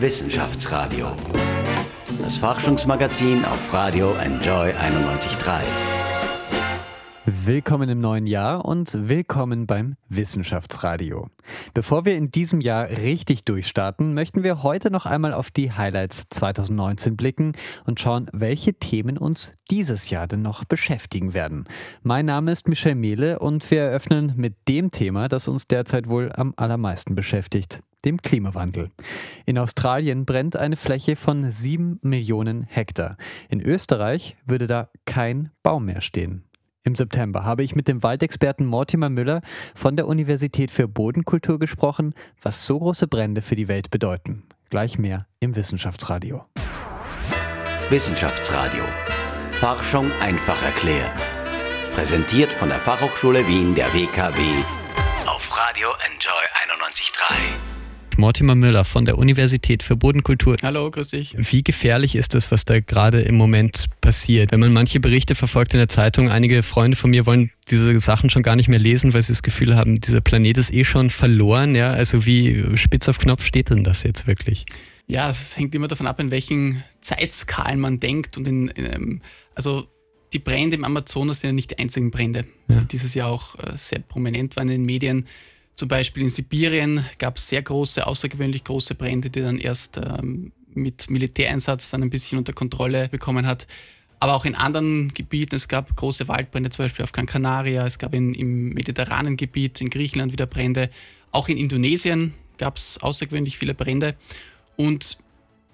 Wissenschaftsradio. Das Forschungsmagazin auf Radio Enjoy 91.3. Willkommen im neuen Jahr und willkommen beim Wissenschaftsradio. Bevor wir in diesem Jahr richtig durchstarten, möchten wir heute noch einmal auf die Highlights 2019 blicken und schauen, welche Themen uns dieses Jahr denn noch beschäftigen werden. Mein Name ist Michel Mehle und wir eröffnen mit dem Thema, das uns derzeit wohl am allermeisten beschäftigt, dem Klimawandel. In Australien brennt eine Fläche von sieben Millionen Hektar. In Österreich würde da kein Baum mehr stehen. Im September habe ich mit dem Waldexperten Mortimer Müller von der Universität für Bodenkultur gesprochen, was so große Brände für die Welt bedeuten. Gleich mehr im Wissenschaftsradio. Wissenschaftsradio. Forschung einfach erklärt. Präsentiert von der Fachhochschule Wien der WKW auf Radio Enjoy 91.3. Mortimer Müller von der Universität für Bodenkultur. Hallo, grüß dich. Wie gefährlich ist das, was da gerade im Moment passiert? Wenn man manche Berichte verfolgt in der Zeitung, einige Freunde von mir wollen diese Sachen schon gar nicht mehr lesen, weil sie das Gefühl haben, dieser Planet ist eh schon verloren. Ja, also wie spitz auf Knopf steht denn das jetzt wirklich? Ja, es hängt immer davon ab, in welchen Zeitskalen man denkt und in, in ähm, also die Brände im Amazonas sind ja nicht die einzigen Brände, ja. die dieses Jahr auch äh, sehr prominent waren in den Medien. Zum Beispiel in Sibirien gab es sehr große, außergewöhnlich große Brände, die dann erst ähm, mit Militäreinsatz dann ein bisschen unter Kontrolle bekommen hat. Aber auch in anderen Gebieten, es gab große Waldbrände, zum Beispiel auf Gran Canaria, es gab in, im mediterranen Gebiet, in Griechenland wieder Brände. Auch in Indonesien gab es außergewöhnlich viele Brände. Und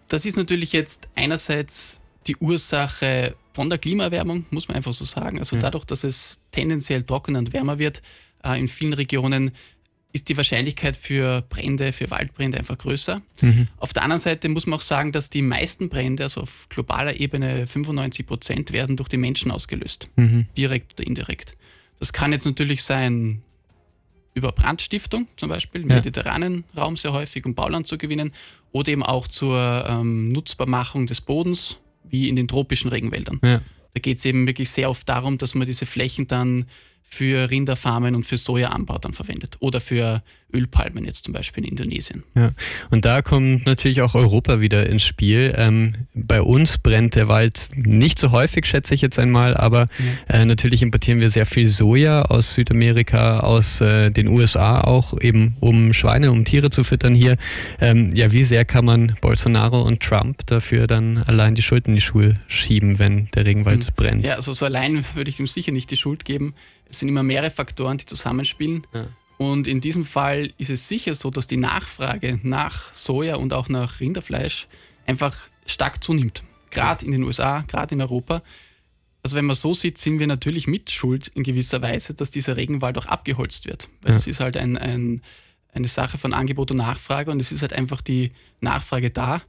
das ist natürlich jetzt einerseits die Ursache von der Klimaerwärmung, muss man einfach so sagen. Also dadurch, dass es tendenziell trockener und wärmer wird, äh, in vielen Regionen ist die Wahrscheinlichkeit für Brände, für Waldbrände einfach größer. Mhm. Auf der anderen Seite muss man auch sagen, dass die meisten Brände, also auf globaler Ebene 95 Prozent, werden durch die Menschen ausgelöst, mhm. direkt oder indirekt. Das kann jetzt natürlich sein über Brandstiftung zum Beispiel, im ja. mediterranen Raum sehr häufig, um Bauland zu gewinnen, oder eben auch zur ähm, Nutzbarmachung des Bodens, wie in den tropischen Regenwäldern. Ja. Da geht es eben wirklich sehr oft darum, dass man diese Flächen dann für Rinderfarmen und für Sojaanbau dann verwendet oder für Ölpalmen jetzt zum Beispiel in Indonesien. Ja, und da kommt natürlich auch Europa wieder ins Spiel. Ähm, bei uns brennt der Wald nicht so häufig, schätze ich jetzt einmal, aber ja. äh, natürlich importieren wir sehr viel Soja aus Südamerika, aus äh, den USA auch, eben um Schweine, um Tiere zu füttern hier. Ähm, ja, wie sehr kann man Bolsonaro und Trump dafür dann allein die Schuld in die Schuhe schieben, wenn der Regenwald mhm. brennt? Ja, also so allein würde ich ihm sicher nicht die Schuld geben. Es sind immer mehrere Faktoren, die zusammenspielen. Ja. Und in diesem Fall ist es sicher so, dass die Nachfrage nach Soja und auch nach Rinderfleisch einfach stark zunimmt. Gerade in den USA, gerade in Europa. Also wenn man so sieht, sind wir natürlich mit Schuld in gewisser Weise, dass dieser Regenwald auch abgeholzt wird. Weil ja. es ist halt ein, ein, eine Sache von Angebot und Nachfrage und es ist halt einfach die Nachfrage da.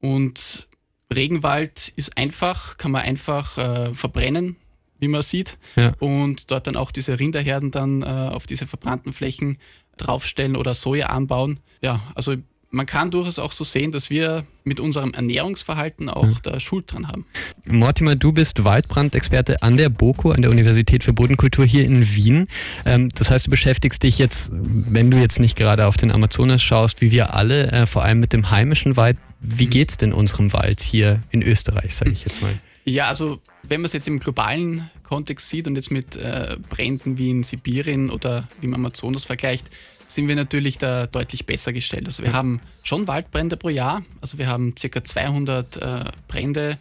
Und Regenwald ist einfach, kann man einfach äh, verbrennen, wie man sieht, ja. und dort dann auch diese Rinderherden dann äh, auf diese verbrannten Flächen draufstellen oder Soja anbauen. Ja, also man kann durchaus auch so sehen, dass wir mit unserem Ernährungsverhalten auch ja. da Schuld dran haben. Mortimer, du bist Waldbrandexperte an der BOKU, an der Universität für Bodenkultur hier in Wien. Ähm, das heißt, du beschäftigst dich jetzt, wenn du jetzt nicht gerade auf den Amazonas schaust, wie wir alle, äh, vor allem mit dem heimischen Wald. Wie mhm. geht's denn unserem Wald hier in Österreich, sage ich jetzt mal? Ja, also wenn man es jetzt im globalen Kontext sieht und jetzt mit äh, Bränden wie in Sibirien oder wie im Amazonas vergleicht, sind wir natürlich da deutlich besser gestellt. Also wir haben schon Waldbrände pro Jahr, also wir haben ca. 200 äh, Brände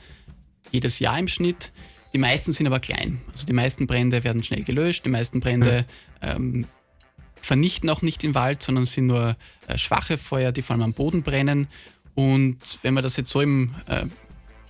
jedes Jahr im Schnitt. Die meisten sind aber klein. Also die meisten Brände werden schnell gelöscht, die meisten Brände ähm, vernichten auch nicht den Wald, sondern sind nur äh, schwache Feuer, die vor allem am Boden brennen. Und wenn man das jetzt so im äh,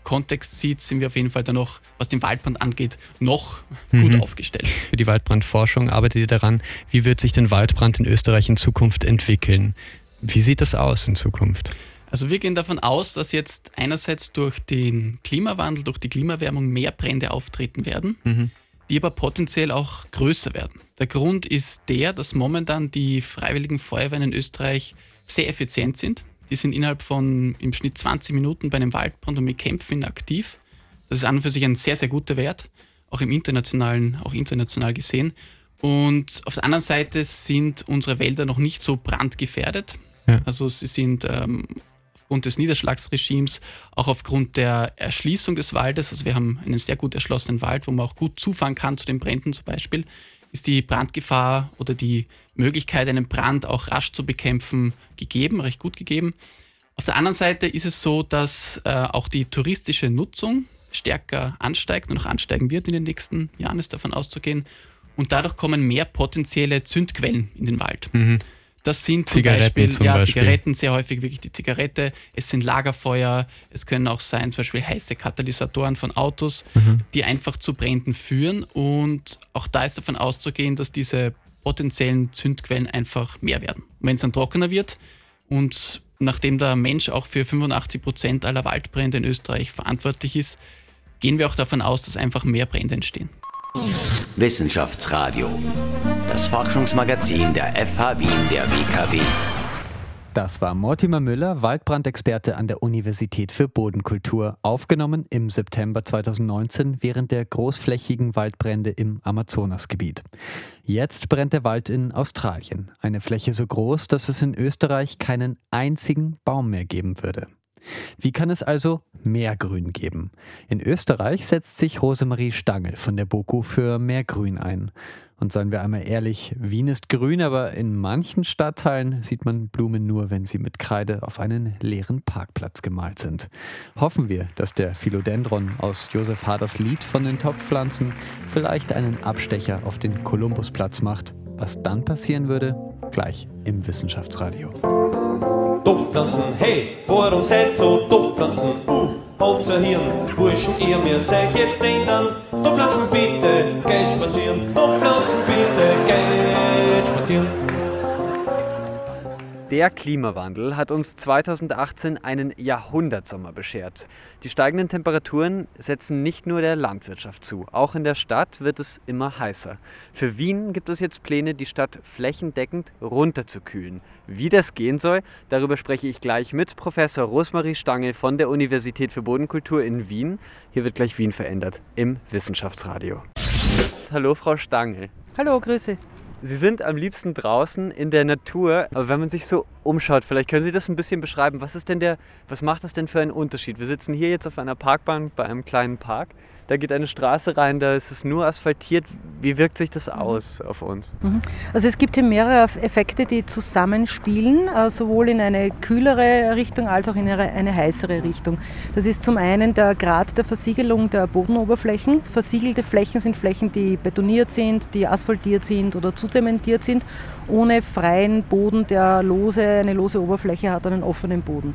Kontext sieht, sind wir auf jeden Fall dann noch, was den Waldbrand angeht, noch mhm. gut aufgestellt. Für die Waldbrandforschung arbeitet ihr daran, wie wird sich denn Waldbrand in Österreich in Zukunft entwickeln? Wie sieht das aus in Zukunft? Also wir gehen davon aus, dass jetzt einerseits durch den Klimawandel, durch die Klimaerwärmung mehr Brände auftreten werden, mhm. die aber potenziell auch größer werden. Der Grund ist der, dass momentan die freiwilligen Feuerwehren in Österreich sehr effizient sind. Die sind innerhalb von im Schnitt 20 Minuten bei einem Waldbrand und bekämpfen ihn aktiv. Das ist an und für sich ein sehr, sehr guter Wert, auch im internationalen, auch international gesehen. Und auf der anderen Seite sind unsere Wälder noch nicht so brandgefährdet. Ja. Also sie sind ähm, aufgrund des Niederschlagsregimes, auch aufgrund der Erschließung des Waldes. Also wir haben einen sehr gut erschlossenen Wald, wo man auch gut zufahren kann zu den Bränden zum Beispiel. Ist die Brandgefahr oder die Möglichkeit, einen Brand auch rasch zu bekämpfen, gegeben, recht gut gegeben. Auf der anderen Seite ist es so, dass äh, auch die touristische Nutzung stärker ansteigt und auch ansteigen wird in den nächsten Jahren, ist davon auszugehen. Und dadurch kommen mehr potenzielle Zündquellen in den Wald. Mhm. Das sind zum Zigaretten Beispiel, zum ja, Beispiel. Zigaretten, sehr häufig wirklich die Zigarette. Es sind Lagerfeuer. Es können auch sein, zum Beispiel heiße Katalysatoren von Autos, mhm. die einfach zu Bränden führen. Und auch da ist davon auszugehen, dass diese potenziellen Zündquellen einfach mehr werden. Wenn es dann trockener wird und nachdem der Mensch auch für 85 Prozent aller Waldbrände in Österreich verantwortlich ist, gehen wir auch davon aus, dass einfach mehr Brände entstehen. Wissenschaftsradio, das Forschungsmagazin der FH Wien der WKW. Das war Mortimer Müller, Waldbrandexperte an der Universität für Bodenkultur, aufgenommen im September 2019 während der großflächigen Waldbrände im Amazonasgebiet. Jetzt brennt der Wald in Australien, eine Fläche so groß, dass es in Österreich keinen einzigen Baum mehr geben würde. Wie kann es also mehr Grün geben? In Österreich setzt sich Rosemarie Stangl von der BOKU für mehr Grün ein. Und seien wir einmal ehrlich, Wien ist grün, aber in manchen Stadtteilen sieht man Blumen nur, wenn sie mit Kreide auf einen leeren Parkplatz gemalt sind. Hoffen wir, dass der Philodendron aus Josef Haders Lied von den Topfpflanzen vielleicht einen Abstecher auf den Kolumbusplatz macht. Was dann passieren würde, gleich im Wissenschaftsradio. Topfpflanzen, hey, warum seid so Topfpflanzen? Uh, habt ihr Hirn, Burschen, ihr müsst euch jetzt ändern. Topfpflanzen bitte, Geld spazieren, Topfpflanzen bitte, Geld spazieren. Der Klimawandel hat uns 2018 einen Jahrhundertsommer beschert. Die steigenden Temperaturen setzen nicht nur der Landwirtschaft zu, auch in der Stadt wird es immer heißer. Für Wien gibt es jetzt Pläne, die Stadt flächendeckend runterzukühlen. Wie das gehen soll, darüber spreche ich gleich mit Professor Rosmarie Stangl von der Universität für Bodenkultur in Wien. Hier wird gleich Wien verändert im Wissenschaftsradio. Hallo Frau Stangl. Hallo, Grüße. Sie sind am liebsten draußen in der Natur, aber wenn man sich so umschaut, vielleicht können Sie das ein bisschen beschreiben. Was ist denn der, was macht das denn für einen Unterschied? Wir sitzen hier jetzt auf einer Parkbank bei einem kleinen Park da geht eine Straße rein, da ist es nur asphaltiert. Wie wirkt sich das mhm. aus auf uns? Mhm. Also es gibt hier mehrere Effekte, die zusammenspielen, äh, sowohl in eine kühlere Richtung als auch in eine, eine heißere Richtung. Das ist zum einen der Grad der Versiegelung der Bodenoberflächen. Versiegelte Flächen sind Flächen, die betoniert sind, die asphaltiert sind oder zuzementiert sind, ohne freien Boden, der lose, eine lose Oberfläche hat, einen offenen Boden.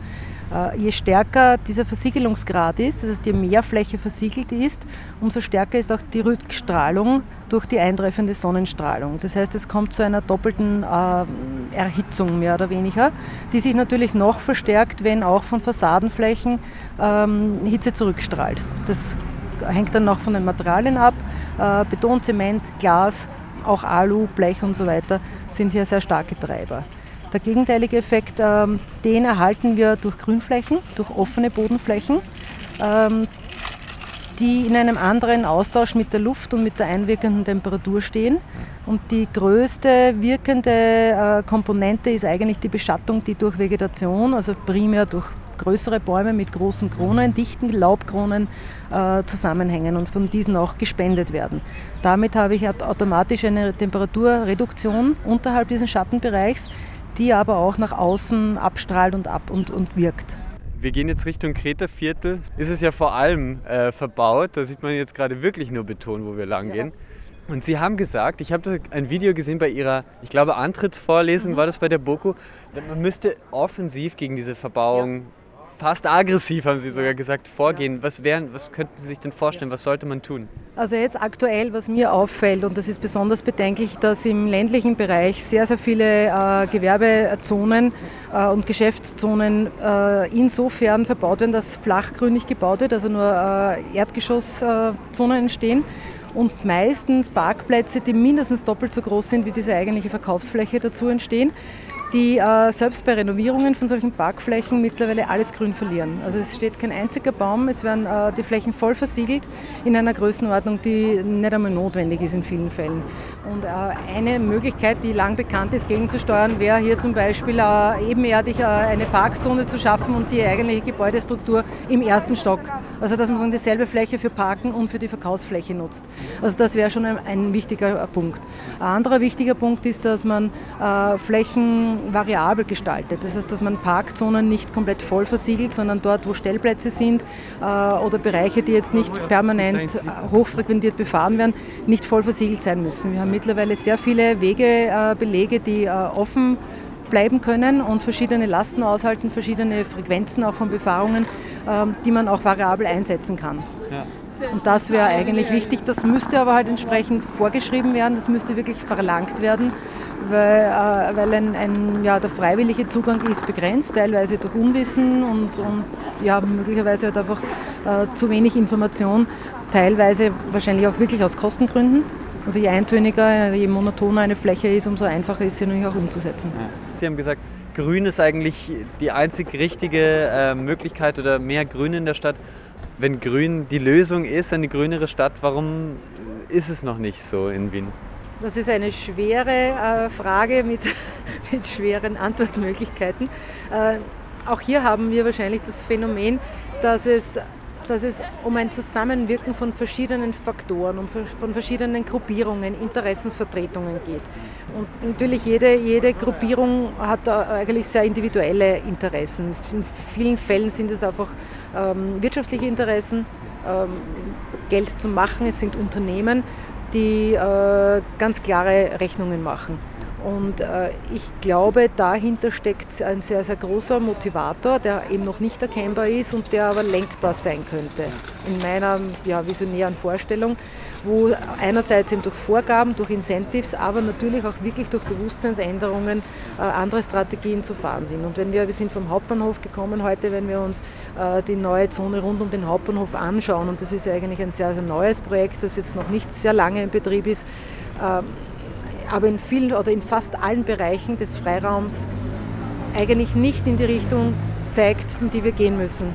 Äh, je stärker dieser Versiegelungsgrad ist, das heißt je mehr Fläche versiegelt ist, umso stärker ist auch die Rückstrahlung durch die eintreffende Sonnenstrahlung. Das heißt, es kommt zu einer doppelten äh, Erhitzung mehr oder weniger, die sich natürlich noch verstärkt, wenn auch von Fassadenflächen ähm, Hitze zurückstrahlt. Das hängt dann noch von den Materialien ab. Äh, Beton, Zement, Glas, auch Alu, Blech und so weiter sind hier sehr starke Treiber. Der gegenteilige Effekt, ähm, den erhalten wir durch Grünflächen, durch offene Bodenflächen, ähm, die in einem anderen Austausch mit der Luft und mit der einwirkenden Temperatur stehen. Und die größte wirkende äh, Komponente ist eigentlich die Beschattung, die durch Vegetation, also primär durch größere Bäume mit großen Kronen, dichten Laubkronen äh, zusammenhängen und von diesen auch gespendet werden. Damit habe ich automatisch eine Temperaturreduktion unterhalb dieses Schattenbereichs, die aber auch nach außen abstrahlt und ab und, und wirkt. Wir gehen jetzt Richtung Kreta-Viertel. Ist es ja vor allem äh, verbaut. Da sieht man jetzt gerade wirklich nur Beton, wo wir lang gehen. Ja. Und Sie haben gesagt, ich habe ein Video gesehen bei Ihrer, ich glaube, Antrittsvorlesung mhm. war das bei der BOKU, man müsste offensiv gegen diese Verbauung ja fast aggressiv, haben Sie sogar gesagt, vorgehen. Was, wären, was könnten Sie sich denn vorstellen? Was sollte man tun? Also jetzt aktuell, was mir auffällt, und das ist besonders bedenklich, dass im ländlichen Bereich sehr, sehr viele äh, Gewerbezonen äh, und Geschäftszonen äh, insofern verbaut werden, dass flachgrünig gebaut wird, also nur äh, Erdgeschosszonen entstehen und meistens Parkplätze, die mindestens doppelt so groß sind, wie diese eigentliche Verkaufsfläche dazu entstehen die äh, selbst bei Renovierungen von solchen Parkflächen mittlerweile alles Grün verlieren. Also es steht kein einziger Baum, es werden äh, die Flächen voll versiegelt in einer Größenordnung, die nicht einmal notwendig ist in vielen Fällen. Und äh, eine Möglichkeit, die lang bekannt ist, gegenzusteuern, wäre hier zum Beispiel äh, ebenerdig äh, eine Parkzone zu schaffen und die eigentliche Gebäudestruktur im ersten Stock. Also dass man so dieselbe Fläche für Parken und für die Verkaufsfläche nutzt. Also das wäre schon ein, ein, wichtiger Punkt. Ein anderer wichtiger Punkt ist, dass man äh, Flächen variabel gestaltet. Das heißt, dass man Parkzonen nicht komplett voll versiegelt, sondern dort, wo Stellplätze sind äh, oder Bereiche, die jetzt nicht permanent hochfrequentiert befahren werden, nicht voll versiegelt sein müssen. Wir haben mittlerweile sehr viele Wegebelege, äh, die äh, offen bleiben können und verschiedene Lasten aushalten, verschiedene Frequenzen auch von Befahrungen, ähm, die man auch variabel einsetzen kann. Ja. Und das wäre eigentlich wichtig. Das müsste aber halt entsprechend vorgeschrieben werden, das müsste wirklich verlangt werden, weil, äh, weil ein, ein, ja, der freiwillige Zugang ist begrenzt, teilweise durch Unwissen und, und ja, möglicherweise halt einfach äh, zu wenig Information, teilweise wahrscheinlich auch wirklich aus Kostengründen. Also je eintöniger, je monotoner eine Fläche ist, umso einfacher ist sie natürlich auch umzusetzen. Sie haben gesagt, Grün ist eigentlich die einzig richtige äh, Möglichkeit oder mehr Grün in der Stadt. Wenn Grün die Lösung ist, eine grünere Stadt, warum ist es noch nicht so in Wien? Das ist eine schwere äh, Frage mit, mit schweren Antwortmöglichkeiten. Äh, auch hier haben wir wahrscheinlich das Phänomen, dass es dass es um ein Zusammenwirken von verschiedenen Faktoren, um von verschiedenen Gruppierungen, Interessensvertretungen geht. Und natürlich jede, jede Gruppierung hat eigentlich sehr individuelle Interessen. In vielen Fällen sind es einfach ähm, wirtschaftliche Interessen, ähm, Geld zu machen. Es sind Unternehmen, die äh, ganz klare Rechnungen machen. Und äh, ich glaube, dahinter steckt ein sehr, sehr großer Motivator, der eben noch nicht erkennbar ist und der aber lenkbar sein könnte. In meiner ja, visionären Vorstellung, wo einerseits eben durch Vorgaben, durch Incentives, aber natürlich auch wirklich durch Bewusstseinsänderungen äh, andere Strategien zu fahren sind. Und wenn wir, wir sind vom Hauptbahnhof gekommen heute, wenn wir uns äh, die neue Zone rund um den Hauptbahnhof anschauen, und das ist ja eigentlich ein sehr, sehr neues Projekt, das jetzt noch nicht sehr lange in Betrieb ist, äh, aber in vielen oder in fast allen Bereichen des Freiraums eigentlich nicht in die Richtung zeigt, in die wir gehen müssen.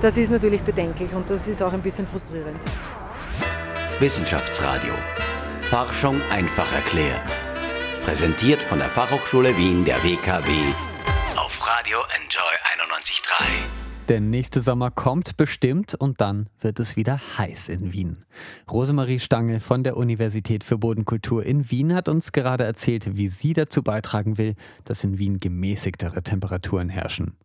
Das ist natürlich bedenklich und das ist auch ein bisschen frustrierend. Wissenschaftsradio. Forschung einfach erklärt. Präsentiert von der Fachhochschule Wien der WKW auf Radio Enjoy 91.3. Der nächste Sommer kommt bestimmt und dann wird es wieder heiß in Wien. Rosemarie Stange von der Universität für Bodenkultur in Wien hat uns gerade erzählt, wie sie dazu beitragen will, dass in Wien gemäßigtere Temperaturen herrschen.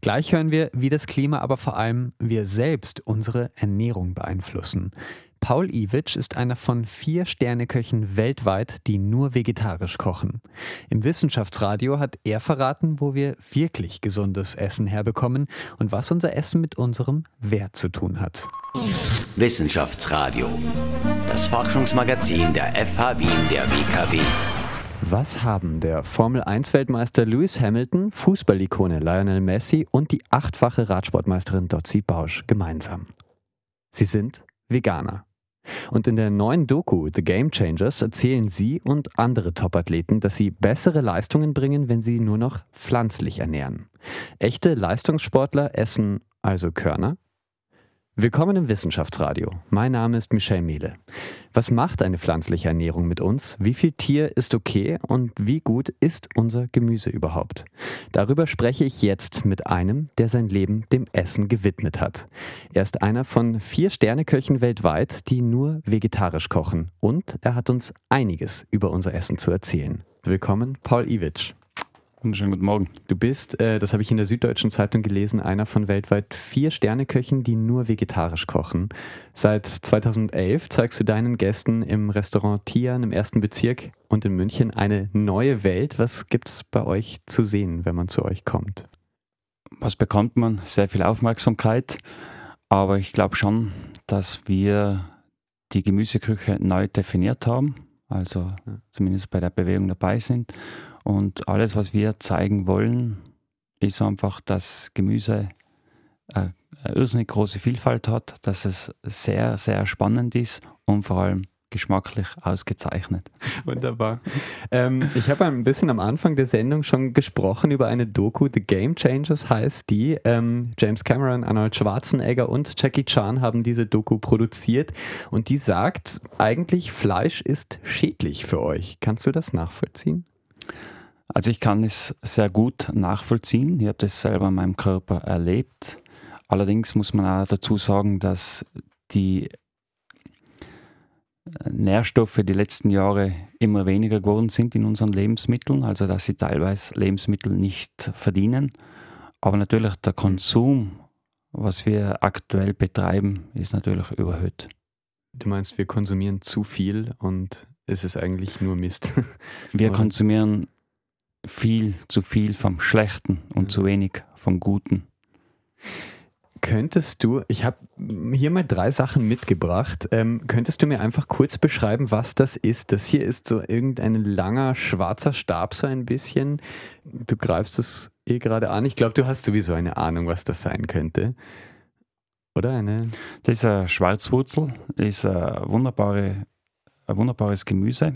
Gleich hören wir, wie das Klima, aber vor allem wir selbst unsere Ernährung beeinflussen. Paul Iwitsch ist einer von vier Sterneköchen weltweit, die nur vegetarisch kochen. Im Wissenschaftsradio hat er verraten, wo wir wirklich gesundes Essen herbekommen und was unser Essen mit unserem Wert zu tun hat. Wissenschaftsradio, das Forschungsmagazin der FH Wien der WKW. Was haben der Formel-1-Weltmeister Lewis Hamilton, Fußballikone Lionel Messi und die achtfache Radsportmeisterin Dotzi Bausch gemeinsam? Sie sind Veganer. Und in der neuen Doku The Game Changers erzählen sie und andere Topathleten, dass sie bessere Leistungen bringen, wenn sie nur noch pflanzlich ernähren. Echte Leistungssportler essen also Körner, Willkommen im Wissenschaftsradio. Mein Name ist Michel Mehle. Was macht eine pflanzliche Ernährung mit uns? Wie viel Tier ist okay und wie gut ist unser Gemüse überhaupt? Darüber spreche ich jetzt mit einem, der sein Leben dem Essen gewidmet hat. Er ist einer von vier Sterneköchen weltweit, die nur vegetarisch kochen und er hat uns einiges über unser Essen zu erzählen. Willkommen, Paul Iwitsch. Wunderschönen guten Morgen. Du bist, äh, das habe ich in der Süddeutschen Zeitung gelesen, einer von weltweit vier Sterneköchen, die nur vegetarisch kochen. Seit 2011 zeigst du deinen Gästen im Restaurant Tian im ersten Bezirk und in München eine neue Welt. Was gibt es bei euch zu sehen, wenn man zu euch kommt? Was bekommt man? Sehr viel Aufmerksamkeit. Aber ich glaube schon, dass wir die Gemüseküche neu definiert haben. Also zumindest bei der Bewegung dabei sind und alles, was wir zeigen wollen, ist einfach, dass Gemüse äh, eine irrsinnig große Vielfalt hat, dass es sehr, sehr spannend ist und vor allem geschmacklich ausgezeichnet. Wunderbar. Ähm, ich habe ein bisschen am Anfang der Sendung schon gesprochen über eine Doku, The Game Changers heißt die. Ähm, James Cameron, Arnold Schwarzenegger und Jackie Chan haben diese Doku produziert und die sagt, eigentlich Fleisch ist schädlich für euch. Kannst du das nachvollziehen? Also ich kann es sehr gut nachvollziehen. Ich habe das selber in meinem Körper erlebt. Allerdings muss man auch dazu sagen, dass die äh, Nährstoffe die letzten Jahre immer weniger geworden sind in unseren Lebensmitteln, also dass sie teilweise Lebensmittel nicht verdienen. Aber natürlich der Konsum, was wir aktuell betreiben, ist natürlich überhöht. Du meinst, wir konsumieren zu viel und es ist eigentlich nur Mist. Wir konsumieren viel zu viel vom Schlechten und zu wenig vom Guten. Könntest du, ich habe hier mal drei Sachen mitgebracht, ähm, könntest du mir einfach kurz beschreiben, was das ist? Das hier ist so irgendein langer schwarzer Stab, so ein bisschen. Du greifst es eh gerade an. Ich glaube, du hast sowieso eine Ahnung, was das sein könnte. Oder eine? Das ist eine Schwarzwurzel, das ist eine wunderbare, ein wunderbares Gemüse.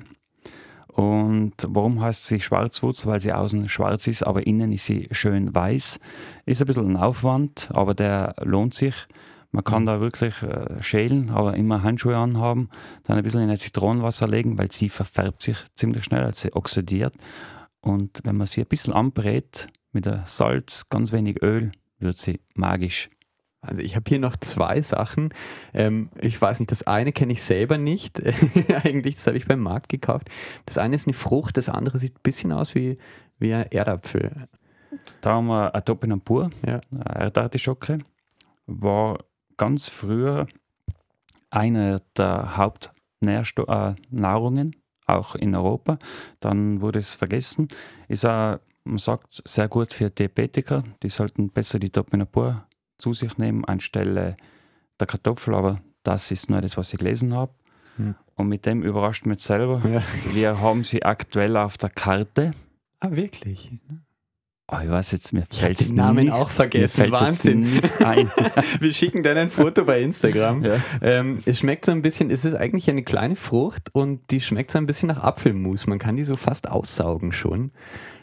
Und warum heißt sie Schwarzwurzel? Weil sie außen schwarz ist, aber innen ist sie schön weiß. Ist ein bisschen ein Aufwand, aber der lohnt sich. Man kann da wirklich äh, schälen, aber immer Handschuhe anhaben, dann ein bisschen in ein Zitronenwasser legen, weil sie verfärbt sich ziemlich schnell, als sie oxidiert. Und wenn man sie ein bisschen anbrät, mit Salz, ganz wenig Öl, wird sie magisch. Also ich habe hier noch zwei Sachen. Ähm, ich weiß nicht, das eine kenne ich selber nicht. Eigentlich, das habe ich beim Markt gekauft. Das eine ist eine Frucht, das andere sieht ein bisschen aus wie, wie ein Erdapfel. Da haben wir eine Topinambur, ja. eine Erdartischocke. War ganz früher eine der Hauptnahrungen, auch in Europa. Dann wurde es vergessen. Ist auch, man sagt, sehr gut für Diabetiker. Die sollten besser die Topinambur zu sich nehmen anstelle der Kartoffel, aber das ist nur das, was ich gelesen habe. Hm. Und mit dem überrascht mich selber. Ja. Wir haben sie aktuell auf der Karte. Ah, wirklich? Oh, ich weiß jetzt, mir fällt den Namen nicht, auch vergessen. Wahnsinn. ein. Wir schicken dann ein Foto bei Instagram. Ja. Ähm, es schmeckt so ein bisschen, es ist eigentlich eine kleine Frucht und die schmeckt so ein bisschen nach Apfelmus. Man kann die so fast aussaugen schon.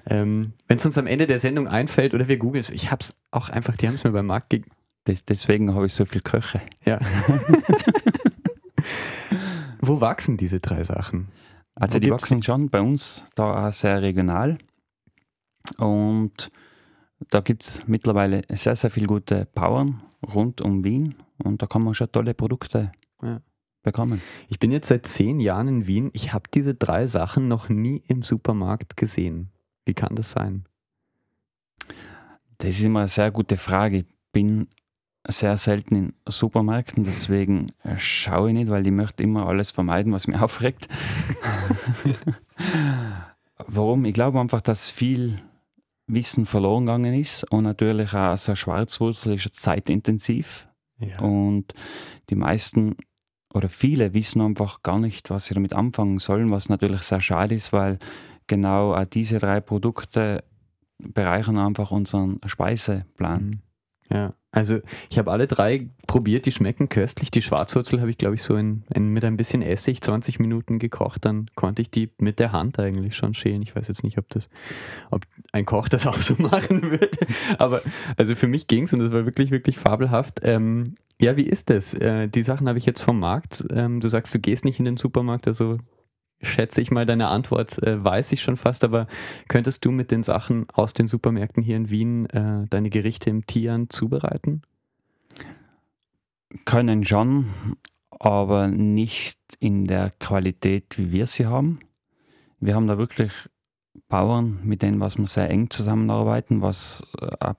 Ähm, Wenn es uns am Ende der Sendung einfällt oder wir googeln es, ich habe es auch einfach, die haben es mir beim Markt gegeben. deswegen habe ich so viel Köche. Ja. Wo wachsen diese drei Sachen? Also Wo die wachsen schon bei uns da auch sehr regional. Und da gibt es mittlerweile sehr, sehr viele gute Bauern rund um Wien und da kann man schon tolle Produkte ja. bekommen. Ich bin jetzt seit zehn Jahren in Wien. Ich habe diese drei Sachen noch nie im Supermarkt gesehen. Wie kann das sein? Das ist immer eine sehr gute Frage. Ich bin sehr selten in Supermärkten, deswegen schaue ich nicht, weil ich möchte immer alles vermeiden, was mich aufregt. Warum? Ich glaube einfach, dass viel Wissen verloren gegangen ist und natürlich auch so eine Schwarzwurzel ist zeitintensiv ja. und die meisten oder viele wissen einfach gar nicht, was sie damit anfangen sollen, was natürlich sehr schade ist, weil genau diese drei Produkte bereichern einfach unseren Speiseplan. Mhm. Ja, also ich habe alle drei probiert, die schmecken köstlich. Die Schwarzwurzel habe ich, glaube ich, so in, in, mit ein bisschen Essig 20 Minuten gekocht. Dann konnte ich die mit der Hand eigentlich schon schälen. Ich weiß jetzt nicht, ob das, ob ein Koch das auch so machen würde. Aber also für mich ging es und das war wirklich, wirklich fabelhaft. Ähm, ja, wie ist das? Äh, die Sachen habe ich jetzt vom Markt. Ähm, du sagst, du gehst nicht in den Supermarkt, also schätze ich mal, deine Antwort äh, weiß ich schon fast, aber könntest du mit den Sachen aus den Supermärkten hier in Wien äh, deine Gerichte im Tian zubereiten? Können schon, aber nicht in der Qualität, wie wir sie haben. Wir haben da wirklich Bauern, mit denen was wir sehr eng zusammenarbeiten, was äh,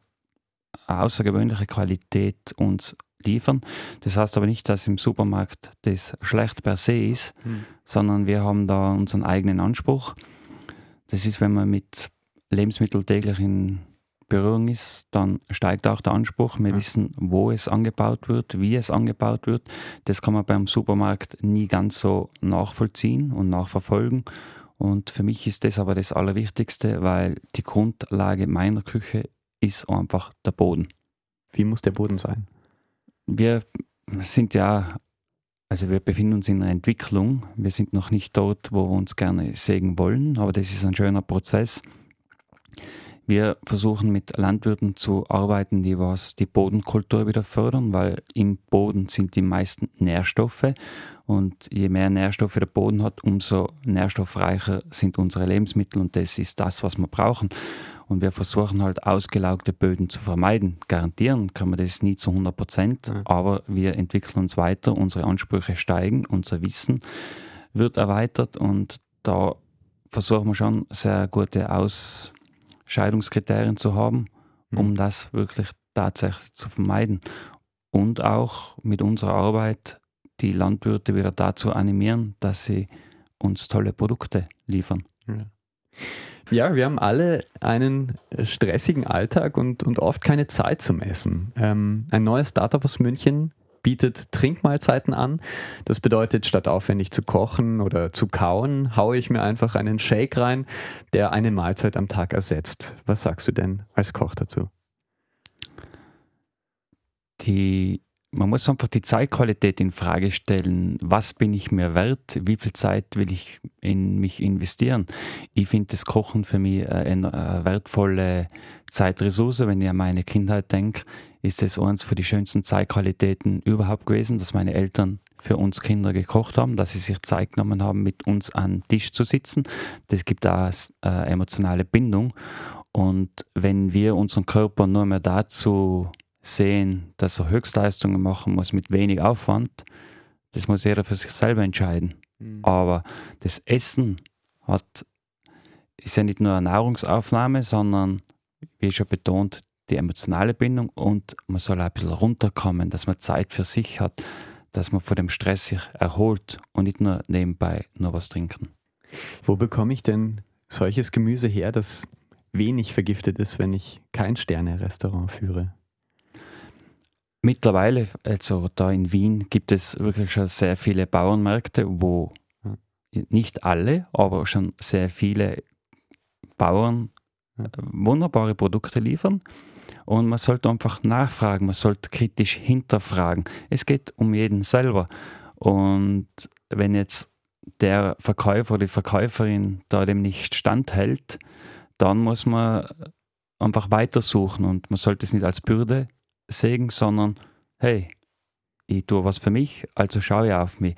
eine außergewöhnliche Qualität uns liefern. Das heißt aber nicht, dass im Supermarkt das schlecht per se ist, mhm. sondern wir haben da unseren eigenen Anspruch. Das ist, wenn man mit Lebensmitteln täglich in Berührung ist, dann steigt auch der Anspruch. Wir ja. wissen, wo es angebaut wird, wie es angebaut wird. Das kann man beim Supermarkt nie ganz so nachvollziehen und nachverfolgen. Und für mich ist das aber das Allerwichtigste, weil die Grundlage meiner Küche ist einfach der Boden. Wie muss der Boden sein? Wir sind ja also wir befinden uns in einer Entwicklung. Wir sind noch nicht dort, wo wir uns gerne sägen wollen, aber das ist ein schöner Prozess. Wir versuchen mit Landwirten zu arbeiten, die was die Bodenkultur wieder fördern, weil im Boden sind die meisten Nährstoffe und je mehr Nährstoffe der Boden hat, umso nährstoffreicher sind unsere Lebensmittel und das ist das, was wir brauchen. Und wir versuchen halt ausgelaugte Böden zu vermeiden. Garantieren kann man das nie zu 100 Prozent, ja. aber wir entwickeln uns weiter, unsere Ansprüche steigen, unser Wissen wird erweitert und da versuchen wir schon sehr gute Ausscheidungskriterien zu haben, um mhm. das wirklich tatsächlich zu vermeiden. Und auch mit unserer Arbeit die Landwirte wieder dazu animieren, dass sie uns tolle Produkte liefern. Ja. Ja, wir haben alle einen stressigen Alltag und, und oft keine Zeit zum Essen. Ähm, ein neues Startup aus München bietet Trinkmahlzeiten an. Das bedeutet, statt aufwendig zu kochen oder zu kauen, haue ich mir einfach einen Shake rein, der eine Mahlzeit am Tag ersetzt. Was sagst du denn als Koch dazu? Die man muss einfach die Zeitqualität in Frage stellen. Was bin ich mir wert? Wie viel Zeit will ich in mich investieren? Ich finde das Kochen für mich eine wertvolle Zeitressource. Wenn ich an meine Kindheit denke, ist es eines für die schönsten Zeitqualitäten überhaupt gewesen, dass meine Eltern für uns Kinder gekocht haben, dass sie sich Zeit genommen haben, mit uns am Tisch zu sitzen. Das gibt auch eine emotionale Bindung. Und wenn wir unseren Körper nur mehr dazu sehen, dass er Höchstleistungen machen muss mit wenig Aufwand, das muss jeder für sich selber entscheiden. Mhm. Aber das Essen hat, ist ja nicht nur eine Nahrungsaufnahme, sondern, wie schon betont, die emotionale Bindung und man soll ein bisschen runterkommen, dass man Zeit für sich hat, dass man vor dem Stress sich erholt und nicht nur nebenbei nur was trinken. Wo bekomme ich denn solches Gemüse her, das wenig vergiftet ist, wenn ich kein Sterne-Restaurant führe? Mittlerweile, also da in Wien, gibt es wirklich schon sehr viele Bauernmärkte, wo nicht alle, aber schon sehr viele Bauern äh, wunderbare Produkte liefern. Und man sollte einfach nachfragen, man sollte kritisch hinterfragen. Es geht um jeden selber. Und wenn jetzt der Verkäufer oder die Verkäuferin da dem nicht standhält, dann muss man einfach weitersuchen und man sollte es nicht als Bürde Segen, sondern hey, ich tue was für mich, also schaue ich auf mich.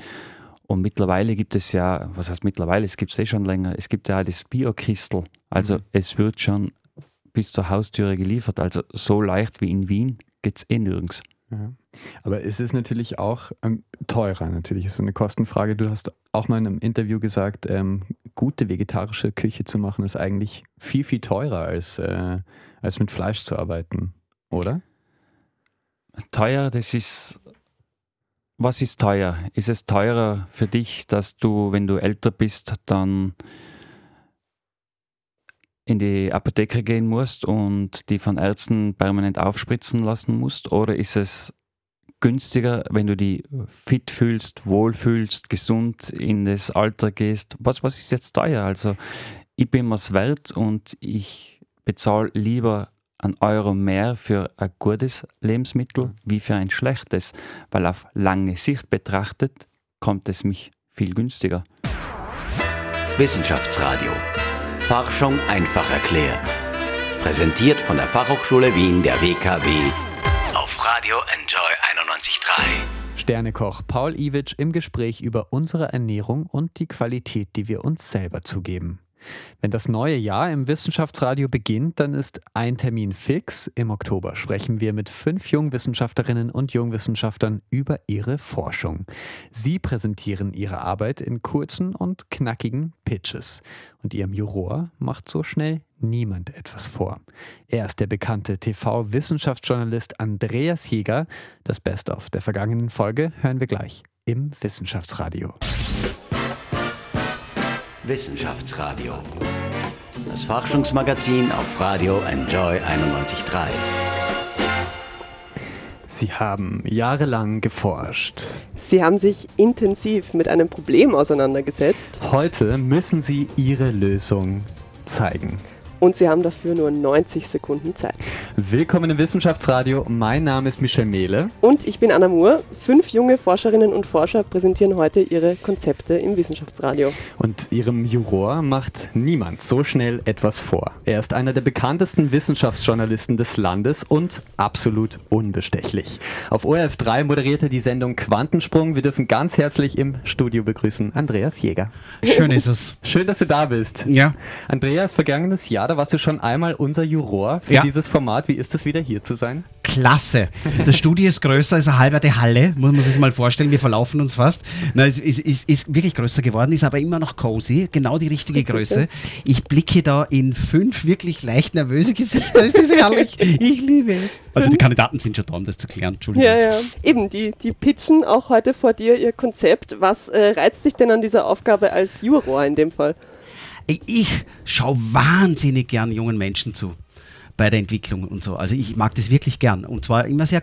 Und mittlerweile gibt es ja, was heißt mittlerweile, es gibt es eh schon länger, es gibt ja das Biokristel. Also mhm. es wird schon bis zur Haustüre geliefert. Also so leicht wie in Wien geht es eh nirgends. Ja. Aber es ist natürlich auch ähm, teurer, natürlich ist so eine Kostenfrage. Du hast auch mal in einem Interview gesagt, ähm, gute vegetarische Küche zu machen ist eigentlich viel, viel teurer als, äh, als mit Fleisch zu arbeiten, oder? Teuer, das ist. Was ist teuer? Ist es teurer für dich, dass du, wenn du älter bist, dann in die Apotheke gehen musst und die von Ärzten permanent aufspritzen lassen musst? Oder ist es günstiger, wenn du die fit fühlst, wohl fühlst, gesund in das Alter gehst? Was, was ist jetzt teuer? Also ich bin mir's wert und ich bezahle lieber ein Euro mehr für ein gutes Lebensmittel wie für ein schlechtes, weil auf lange Sicht betrachtet kommt es mich viel günstiger. Wissenschaftsradio. Forschung einfach erklärt. Präsentiert von der Fachhochschule Wien der WKW auf Radio Enjoy 91.3. Sternekoch Paul Iwitsch im Gespräch über unsere Ernährung und die Qualität, die wir uns selber zugeben. Wenn das neue Jahr im Wissenschaftsradio beginnt, dann ist ein Termin fix. Im Oktober sprechen wir mit fünf Jungwissenschaftlerinnen und Jungwissenschaftlern über ihre Forschung. Sie präsentieren ihre Arbeit in kurzen und knackigen Pitches. Und ihrem Juror macht so schnell niemand etwas vor. Er ist der bekannte TV-Wissenschaftsjournalist Andreas Jäger. Das Best-of der vergangenen Folge hören wir gleich im Wissenschaftsradio. Wissenschaftsradio. Das Forschungsmagazin auf Radio Enjoy 91.3. Sie haben jahrelang geforscht. Sie haben sich intensiv mit einem Problem auseinandergesetzt. Heute müssen Sie Ihre Lösung zeigen. Und Sie haben dafür nur 90 Sekunden Zeit. Willkommen im Wissenschaftsradio. Mein Name ist Michel Mehle. Und ich bin Anna Moore. Fünf junge Forscherinnen und Forscher präsentieren heute ihre Konzepte im Wissenschaftsradio. Und ihrem Juror macht niemand so schnell etwas vor. Er ist einer der bekanntesten Wissenschaftsjournalisten des Landes und absolut unbestechlich. Auf ORF 3 moderiert er die Sendung Quantensprung. Wir dürfen ganz herzlich im Studio begrüßen Andreas Jäger. Schön ist es. Schön, dass du da bist. Ja. Andreas, vergangenes Jahr, da warst du schon einmal unser Juror für Ja. dieses Format. Wie ist es wieder hier zu sein? Klasse. Das Studio ist größer als eine halbe Halle, muss man sich mal vorstellen. Wir verlaufen uns fast. Na, es ist, ist, ist wirklich größer geworden, ist aber immer noch cozy, genau die richtige Größe. Ich blicke da in fünf wirklich leicht nervöse Gesichter. Es ist herrlich. Ich liebe es. Also die Kandidaten sind schon dran, das zu klären. Entschuldigung. Ja, ja. Eben, die, die pitchen auch heute vor dir ihr Konzept. Was äh, reizt dich denn an dieser Aufgabe als Juror in dem Fall? Ich schaue wahnsinnig gern jungen Menschen zu bei der Entwicklung und so. Also ich mag das wirklich gern und zwar immer sehr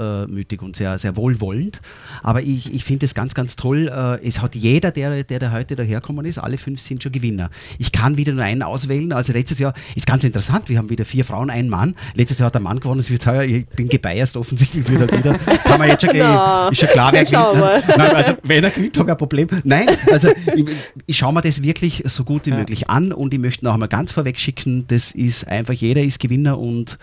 gutmütig und sehr, sehr wohlwollend. Aber ich, ich finde es ganz, ganz toll. Äh, es hat jeder, der, der da heute daherkommen ist, alle fünf sind schon Gewinner. Ich kann wieder nur einen auswählen. Also letztes Jahr ist ganz interessant. Wir haben wieder vier Frauen, einen Mann. Letztes Jahr hat der Mann gewonnen. Es wird heuer, ich bin gebiased offensichtlich wieder wieder. Kann man jetzt schon gleich, Na, ist schon klar, wer gewinnt. Ne? Nein, also wenn er gewinnt, habe ich ein Problem. Nein, also ich, ich schaue mir das wirklich so gut wie möglich an und ich möchte noch einmal ganz vorweg schicken, das ist einfach, jeder ist Gewinner und,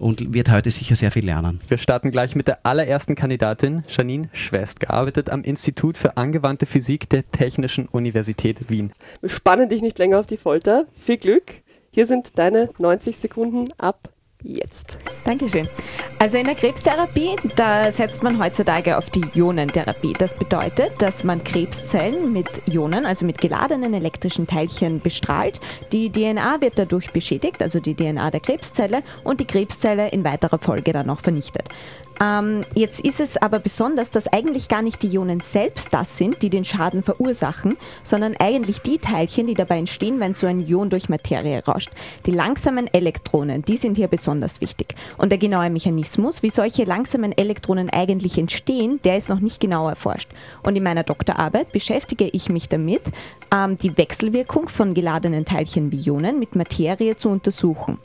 und wird heute sicher sehr viel lernen. Wir starten gleich mit der allerersten Kandidatin, Janine Schwest, gearbeitet am Institut für angewandte Physik der Technischen Universität Wien. Wir spannen dich nicht länger auf die Folter. Viel Glück. Hier sind deine 90 Sekunden ab jetzt. Dankeschön. Also in der Krebstherapie, da setzt man heutzutage auf die Ionentherapie. Das bedeutet, dass man Krebszellen mit Ionen, also mit geladenen elektrischen Teilchen bestrahlt. Die DNA wird dadurch beschädigt, also die DNA der Krebszelle, und die Krebszelle in weiterer Folge dann noch vernichtet. Ähm, jetzt ist es aber besonders, dass eigentlich gar nicht die Ionen selbst das sind, die den Schaden verursachen, sondern eigentlich die Teilchen, die dabei entstehen, wenn so ein Ion durch Materie rauscht. Die langsamen Elektronen, die sind hier besonders wichtig. Und der genaue Mechanismus, wie solche langsamen Elektronen eigentlich entstehen, der ist noch nicht genau erforscht. Und in meiner Doktorarbeit beschäftige ich mich damit, ähm, die Wechselwirkung von geladenen Teilchen wie Ionen mit Materie zu untersuchen.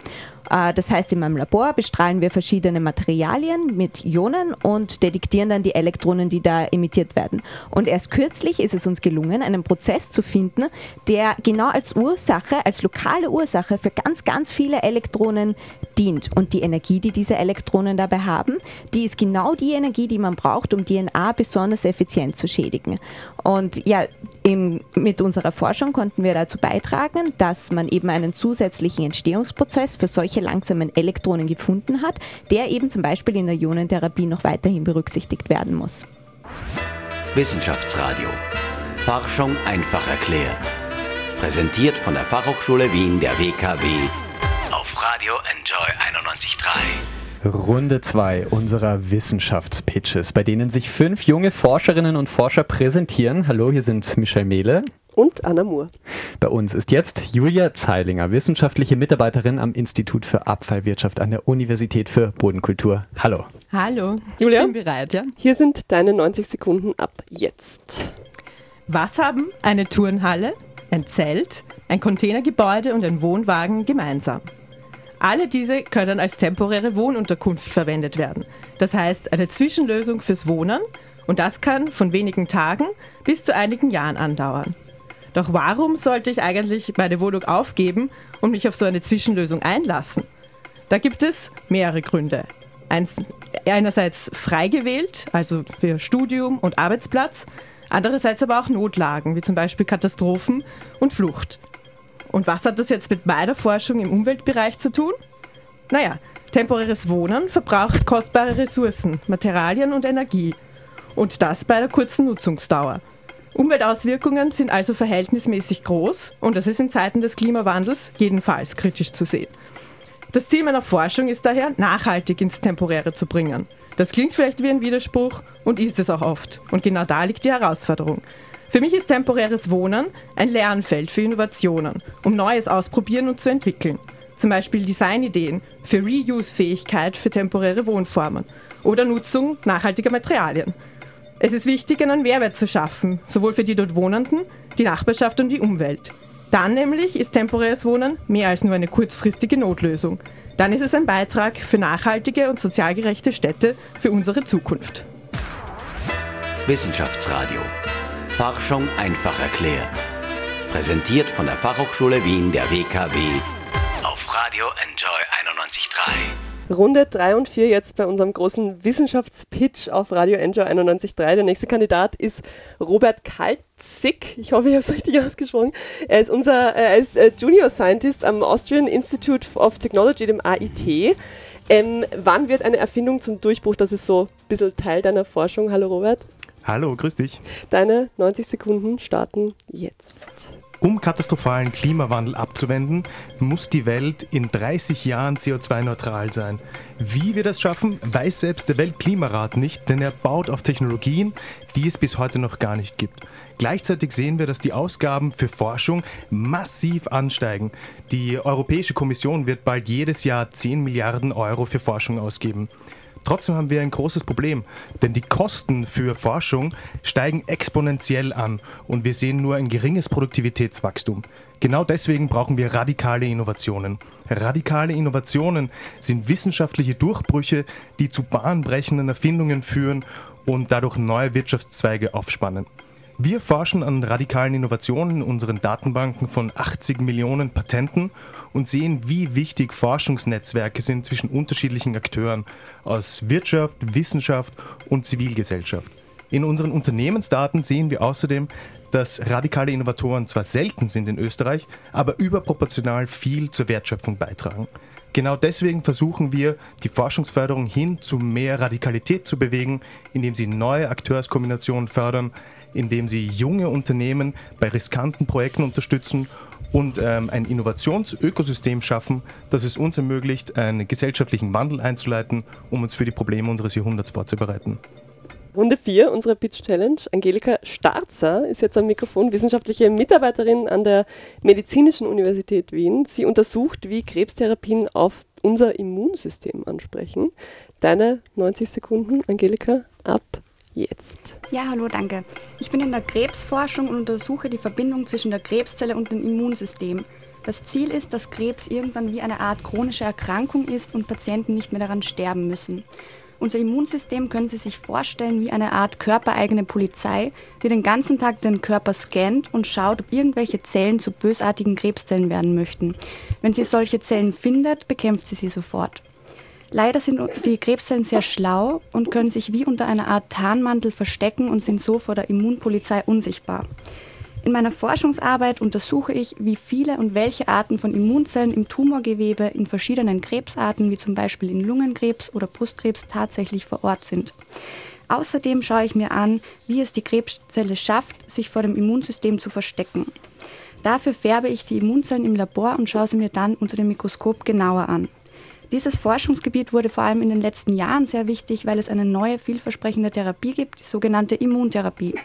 Äh, Das heißt, in meinem Labor bestrahlen wir verschiedene Materialien mit Ionen und detektieren dann die Elektronen, die da emittiert werden. Und erst kürzlich ist es uns gelungen, einen Prozess zu finden, der genau als Ursache, als lokale Ursache für ganz, ganz viele Elektronen dient. Und die Energie, die diese Elektronen dabei haben, die ist genau die Energie, die man braucht, um DNA besonders effizient zu schädigen. Und ja, im, mit unserer Forschung konnten wir dazu beitragen, dass man eben einen zusätzlichen Entstehungsprozess für solche langsamen Elektronen gefunden hat, der eben zum Beispiel in der Ionentherapie noch weiterhin berücksichtigt werden muss. Wissenschaftsradio. Forschung einfach erklärt. Präsentiert von der Fachhochschule Wien der WKW auf Radio Enjoy 91.3. Runde 2 unserer Wissenschaftspitches, bei denen sich fünf junge Forscherinnen und Forscher präsentieren. Hallo, hier sind Michelle Mehle. Und Anna Moore. Bei uns ist jetzt Julia Zeilinger, wissenschaftliche Mitarbeiterin am Institut für Abfallwirtschaft an der Universität für Bodenkultur. Hallo. Hallo, Julia? ich bin bereit, ja. Hier sind deine 90 Sekunden ab jetzt. Was haben eine Turnhalle, ein Zelt, ein Containergebäude und ein Wohnwagen gemeinsam? Alle diese können als temporäre Wohnunterkunft verwendet werden. Das heißt, eine Zwischenlösung fürs Wohnen und das kann von wenigen Tagen bis zu einigen Jahren andauern. Doch warum sollte ich eigentlich meine Wohnung aufgeben und mich auf so eine Zwischenlösung einlassen? Da gibt es mehrere Gründe. Eins, einerseits frei gewählt, also für Studium und Arbeitsplatz, andererseits aber auch Notlagen, wie zum Beispiel Katastrophen und Flucht. Und was hat das jetzt mit meiner Forschung im Umweltbereich zu tun? Naja, temporäres Wohnen verbraucht kostbare Ressourcen, Materialien und Energie. Und das bei einer kurzen Nutzungsdauer. Umweltauswirkungen sind also verhältnismäßig groß und das ist in Zeiten des Klimawandels jedenfalls kritisch zu sehen. Das Ziel meiner Forschung ist daher, nachhaltig ins Temporäre zu bringen. Das klingt vielleicht wie ein Widerspruch und ist es auch oft. Und genau da liegt die Herausforderung. Für mich ist temporäres Wohnen ein Lernfeld für Innovationen, um Neues ausprobieren und zu entwickeln. Zum Beispiel Designideen für Reuse-Fähigkeit für temporäre Wohnformen oder Nutzung nachhaltiger Materialien. Es ist wichtig, einen Mehrwert zu schaffen, sowohl für die dort Wohnenden, die Nachbarschaft und die Umwelt. Dann nämlich ist temporäres Wohnen mehr als nur eine kurzfristige Notlösung. Dann ist es ein Beitrag für nachhaltige und sozial gerechte Städte für unsere Zukunft. Wissenschaftsradio. Forschung einfach erklärt. Präsentiert von der Fachhochschule Wien der WKW auf Radio Enjoy 91.3. Runde 3 und 4 jetzt bei unserem großen Wissenschaftspitch auf Radio Enjoy 91.3. Der nächste Kandidat ist Robert Kalzig. Ich hoffe, ich habe es richtig ausgesprochen. Er ist unser er ist äh, Junior Scientist am Austrian Institute of Technology, dem AIT. Ähm, wann wird eine Erfindung zum Durchbruch? Das ist so ein bisschen Teil deiner Forschung. Hallo Robert. Hallo, grüß dich. Deine 90 Sekunden starten jetzt. Um katastrophalen Klimawandel abzuwenden, muss die Welt in 30 Jahren CO2-neutral sein. Wie wir das schaffen, weiß selbst der Weltklimarat nicht, denn er baut auf Technologien, die es bis heute noch gar nicht gibt. Gleichzeitig sehen wir, dass die Ausgaben für Forschung massiv ansteigen. Die Europäische Kommission wird bald jedes Jahr 10 Milliarden Euro für Forschung ausgeben. Trotzdem haben wir ein großes Problem, denn die Kosten für Forschung steigen exponentiell an und wir sehen nur ein geringes Produktivitätswachstum. Genau deswegen brauchen wir radikale Innovationen. Radikale Innovationen sind wissenschaftliche Durchbrüche, die zu bahnbrechenden Erfindungen führen und dadurch neue Wirtschaftszweige aufspannen. Wir forschen an radikalen Innovationen in unseren Datenbanken von 80 Millionen Patenten und sehen, wie wichtig Forschungsnetzwerke sind zwischen unterschiedlichen Akteuren aus Wirtschaft, Wissenschaft und Zivilgesellschaft. In unseren Unternehmensdaten sehen wir außerdem, dass radikale Innovatoren zwar selten sind in Österreich, aber überproportional viel zur Wertschöpfung beitragen. Genau deswegen versuchen wir, die Forschungsförderung hin zu mehr Radikalität zu bewegen, indem sie neue Akteurskombinationen fördern, indem sie junge Unternehmen bei riskanten Projekten unterstützen und ähm, ein Innovationsökosystem schaffen, das es uns ermöglicht, einen gesellschaftlichen Wandel einzuleiten, um uns für die Probleme unseres Jahrhunderts vorzubereiten. Runde 4 unserer Pitch Challenge. Angelika Starzer ist jetzt am Mikrofon, wissenschaftliche Mitarbeiterin an der Medizinischen Universität Wien. Sie untersucht, wie Krebstherapien auf unser Immunsystem ansprechen. Deine 90 Sekunden, Angelika, ab jetzt. Ja, hallo, danke. Ich bin in der Krebsforschung und untersuche die Verbindung zwischen der Krebszelle und dem Immunsystem. Das Ziel ist, dass Krebs irgendwann wie eine Art chronische Erkrankung ist und Patienten nicht mehr daran sterben müssen. Unser Immunsystem können Sie sich vorstellen wie eine Art körpereigene Polizei, die den ganzen Tag den Körper scannt und schaut, ob irgendwelche Zellen zu bösartigen Krebszellen werden möchten. Wenn sie solche Zellen findet, bekämpft sie sie sofort. Leider sind die Krebszellen sehr schlau und können sich wie unter einer Art Tarnmantel verstecken und sind so vor der Immunpolizei unsichtbar. In meiner Forschungsarbeit untersuche ich, wie viele und welche Arten von Immunzellen im Tumorgewebe in verschiedenen Krebsarten, wie zum Beispiel in Lungenkrebs oder Brustkrebs, tatsächlich vor Ort sind. Außerdem schaue ich mir an, wie es die Krebszelle schafft, sich vor dem Immunsystem zu verstecken. Dafür färbe ich die Immunzellen im Labor und schaue sie mir dann unter dem Mikroskop genauer an. Dieses Forschungsgebiet wurde vor allem in den letzten Jahren sehr wichtig, weil es eine neue, vielversprechende Therapie gibt, die sogenannte Immuntherapie.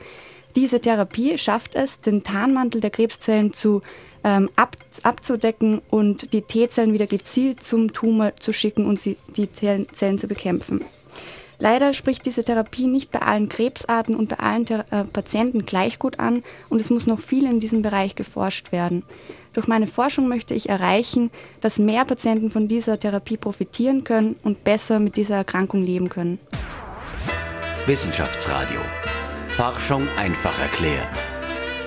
Diese Therapie schafft es, den Tarnmantel der Krebszellen zu ähm, ab, abzudecken und die T-Zellen wieder gezielt zum Tumor zu schicken und sie, die Zellen, Zellen zu bekämpfen. Leider spricht diese Therapie nicht bei allen Krebsarten und bei allen Thera äh, Patienten gleich gut an und es muss noch viel in diesem Bereich geforscht werden. Durch meine Forschung möchte ich erreichen, dass mehr Patienten von dieser Therapie profitieren können und besser mit dieser Erkrankung leben können. Wissenschaftsradio. Forschung einfach erklärt.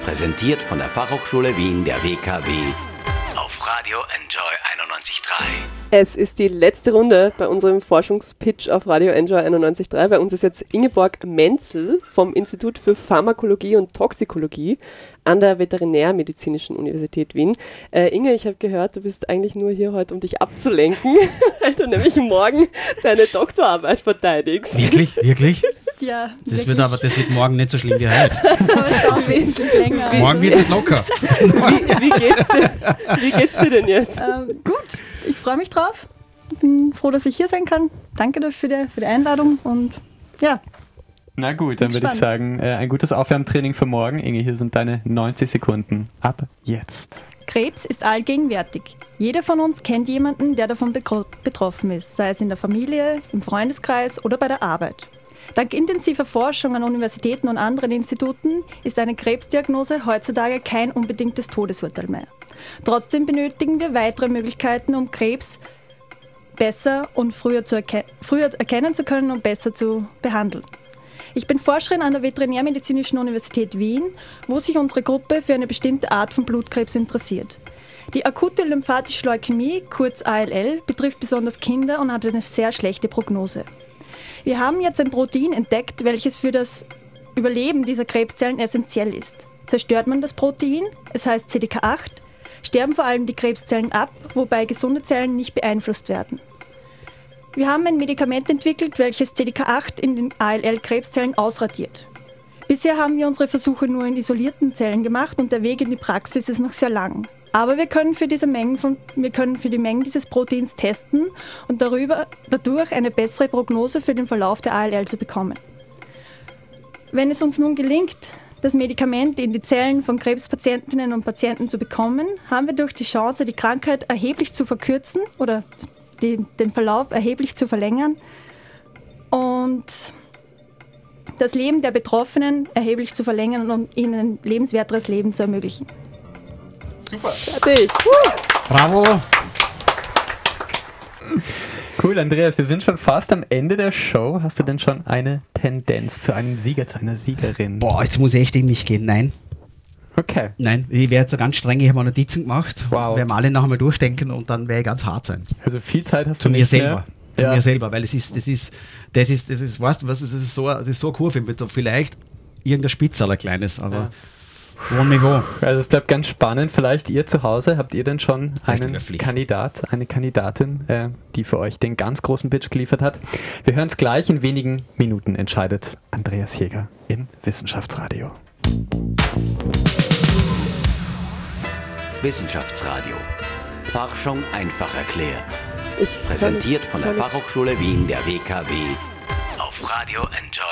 Präsentiert von der Fachhochschule Wien der WKW auf Radio Enjoy 91.3. Es ist die letzte Runde bei unserem Forschungspitch auf Radio Enjoy 91.3. Bei uns ist jetzt Ingeborg Menzel vom Institut für Pharmakologie und Toxikologie an der Veterinärmedizinischen Universität Wien. Äh, Inge, ich habe gehört, du bist eigentlich nur hier heute, um dich abzulenken, weil du nämlich morgen deine Doktorarbeit verteidigst. Wirklich? Wirklich? Ja, Das wird aber das wird morgen nicht so schlimm wie heute. aber. Morgen wird es locker. Wie, wie, geht's dir, wie geht's dir denn jetzt? Ähm, gut, ich freue mich drauf. Bin froh, dass ich hier sein kann. Danke dafür für die, für die Einladung und ja, Na gut, dann würde ich sagen, äh, ein gutes Aufwärmtraining für morgen. Inge, hier sind deine 90 Sekunden. Ab jetzt. Krebs ist allgegenwärtig. Jeder von uns kennt jemanden, der davon betroffen ist, sei es in der Familie, im Freundeskreis oder bei der Arbeit. Dank intensiver Forschung an Universitäten und anderen Instituten ist eine Krebsdiagnose heutzutage kein unbedingtes Todesurteil mehr. Trotzdem benötigen wir weitere Möglichkeiten, um Krebs besser und früher, zu erken früher erkennen zu können und besser zu behandeln. Ich bin Forscherin an der Veterinärmedizinischen Universität Wien, wo sich unsere Gruppe für eine bestimmte Art von Blutkrebs interessiert. Die akute lymphatische Leukämie, kurz ALL, betrifft besonders Kinder und hat eine sehr schlechte Prognose. Wir haben jetzt ein Protein entdeckt, welches für das Überleben dieser Krebszellen essentiell ist. Zerstört man das Protein, es heißt CDK8, sterben vor allem die Krebszellen ab, wobei gesunde Zellen nicht beeinflusst werden. Wir haben ein Medikament entwickelt, welches CDK8 in den ALL-Krebszellen ausradiert. Bisher haben wir unsere Versuche nur in isolierten Zellen gemacht und der Weg in die Praxis ist noch sehr lang. Aber wir können für, diese Mengen von, wir können für die Mengen dieses Proteins testen und darüber, dadurch eine bessere Prognose für den Verlauf der ALL zu bekommen. Wenn es uns nun gelingt, das Medikament in die Zellen von Krebspatientinnen und Patienten zu bekommen, haben wir durch die Chance, die Krankheit erheblich zu verkürzen oder die, den Verlauf erheblich zu verlängern und das Leben der Betroffenen erheblich zu verlängern und ihnen ein lebenswerteres Leben zu ermöglichen. Super. Fertig. Bravo. Cool, Andreas, wir sind schon fast am Ende der Show. Hast du denn schon eine Tendenz zu einem Sieger, zu einer Siegerin? Boah, jetzt muss ich echt in mich gehen. Nein. Okay. Nein, ich werde so ganz streng, ich habe Notizen gemacht. Wow. Wir werden alle noch einmal durchdenken und dann werde ich ganz hart sein. Also viel Zeit hast Zu du mir nicht selber. Mehr. Zu Ja. mir selber, weil es ist, das ist, das ist, das ist, weißt du, was, das ist so, das ist so eine Kurve vielleicht irgendein Spitzaler kleines, aber hohem Niveau. Also es bleibt ganz spannend. Vielleicht ihr zu Hause, habt ihr denn schon einen. Kandidat, eine Kandidatin, äh, die für euch den ganz großen Pitch geliefert hat? Wir hören es gleich. In wenigen Minuten entscheidet Andreas Jäger im Wissenschaftsradio. Wissenschaftsradio. Forschung einfach erklärt. Ich Präsentiert von der Fachhochschule Wien der WKW auf Radio Enjoy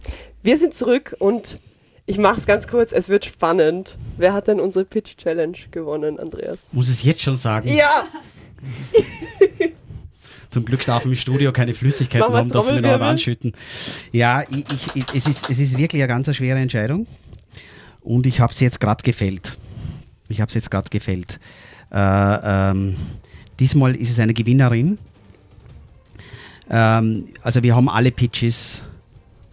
91.3. Wir sind zurück und ich mache es ganz kurz, es wird spannend. Wer hat denn unsere Pitch Challenge gewonnen, Andreas? Muss es jetzt schon sagen? Ja! Zum Glück darf im Studio keine Flüssigkeiten haben, dass wir noch Trommelwirbel. anschütten. Ja, ich, ich, es, ist, es ist wirklich eine ganz schwere Entscheidung. Und ich habe es jetzt gerade gefällt. Ich habe es jetzt gerade gefällt. Äh, ähm, diesmal ist es eine Gewinnerin. Ähm, also wir haben alle Pitches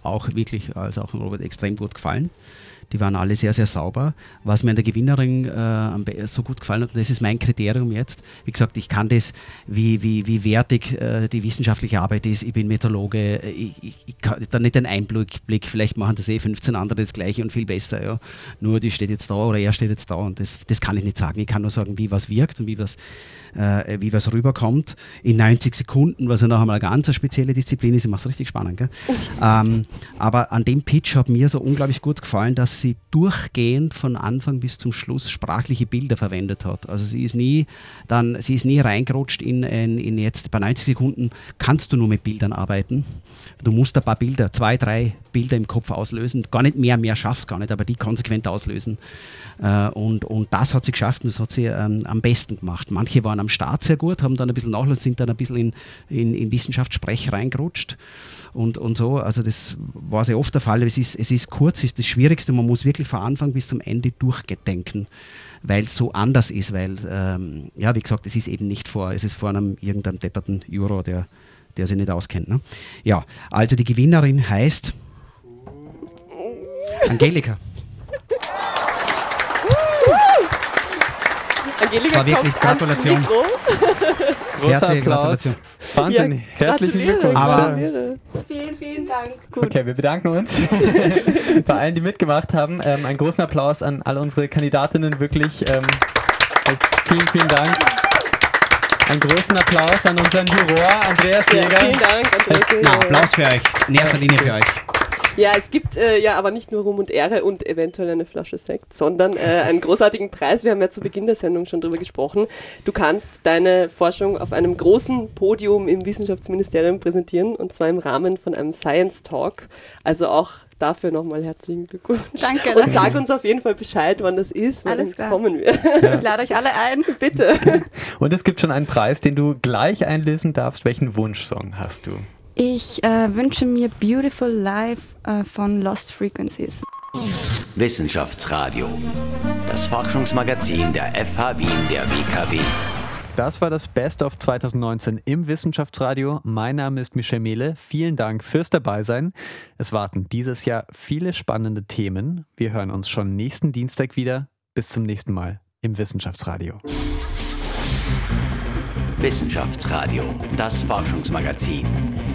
auch wirklich, also auch Robert, extrem gut gefallen. Die waren alle sehr, sehr sauber. Was mir an der Gewinnerin äh, so gut gefallen hat, und das ist mein Kriterium jetzt. Wie gesagt, ich kann das, wie, wie, wie wertig äh, die wissenschaftliche Arbeit ist. Ich bin Meteorologe. äh, Ich, ich, ich kann da nicht einen Einblick, Blick, vielleicht machen das eh 15 andere das Gleiche und viel besser. Ja. Nur die steht jetzt da oder er steht jetzt da und das, das kann ich nicht sagen. Ich kann nur sagen, wie was wirkt und wie was, äh, wie was rüberkommt. In 90 Sekunden, was ja noch einmal eine ganz spezielle Disziplin ist. Ich mache es richtig spannend. Ähm, aber an dem Pitch hat mir so unglaublich gut gefallen, dass sie durchgehend von Anfang bis zum Schluss sprachliche Bilder verwendet hat. Also sie ist nie dann, sie ist nie reingerutscht in, in, in jetzt bei 90 Sekunden kannst du nur mit Bildern arbeiten. Du musst ein paar Bilder, zwei, drei Bilder im Kopf auslösen. Gar nicht mehr, mehr schaffst gar nicht, aber die konsequent auslösen. Äh, und, und das hat sie geschafft und das hat sie ähm, am besten gemacht. Manche waren am Start sehr gut, haben dann ein bisschen nachgelassen, sind dann ein bisschen in, in, in Wissenschaftssprech reingerutscht und, und so. Also das war sehr oft der Fall. Es ist, es ist kurz, ist das Schwierigste. Man muss wirklich von Anfang bis zum Ende durchgedenken, weil es so anders ist. Weil, ähm, ja, wie gesagt, es ist eben nicht vor, es ist vor einem irgendeinem depperten Euro, der, der sich nicht auskennt. Ne? Ja, also die Gewinnerin heißt Angelika. Angelika war wirklich kommt ans Gratulation. Mikro. Großer Herzliche Applaus. Gratulation. Wahnsinn. Ja, Herzlichen Glückwunsch. Aber-. Vielen, vielen Dank. Gut. Okay, wir bedanken uns bei allen, die mitgemacht haben. Ähm, einen großen Applaus an alle unsere Kandidatinnen, wirklich. Ähm, vielen, vielen Dank. Einen großen Applaus an unseren Juror, Andreas Ja, Jäger. vielen Dank, Andreas. Na, Applaus für euch. In erster Linie für euch. Ja, es gibt äh, ja aber nicht nur Ruhm und Ehre und eventuell eine Flasche Sekt, sondern äh, einen großartigen Preis. Wir haben ja zu Beginn der Sendung schon drüber gesprochen. Du kannst deine Forschung auf einem großen Podium im Wissenschaftsministerium präsentieren und zwar im Rahmen von einem Science Talk. Also auch dafür nochmal herzlichen Glückwunsch. Danke, Und danke. sag uns auf jeden Fall Bescheid, wann das ist, wann klar. kommen wird. Ich lade euch alle ein. Bitte. Und es gibt schon einen Preis, den du gleich einlösen darfst. Welchen Wunschsong hast du? Ich äh, wünsche mir Beautiful Life äh, von Lost Frequencies. Wissenschaftsradio. Das Forschungsmagazin der FH Wien der WKW. Das war das Best of 2019 im Wissenschaftsradio. Mein Name ist Michel Mehle. Vielen Dank fürs Dabeisein. Es warten dieses Jahr viele spannende Themen. Wir hören uns schon nächsten Dienstag wieder. Bis zum nächsten Mal im Wissenschaftsradio. Wissenschaftsradio, das Forschungsmagazin.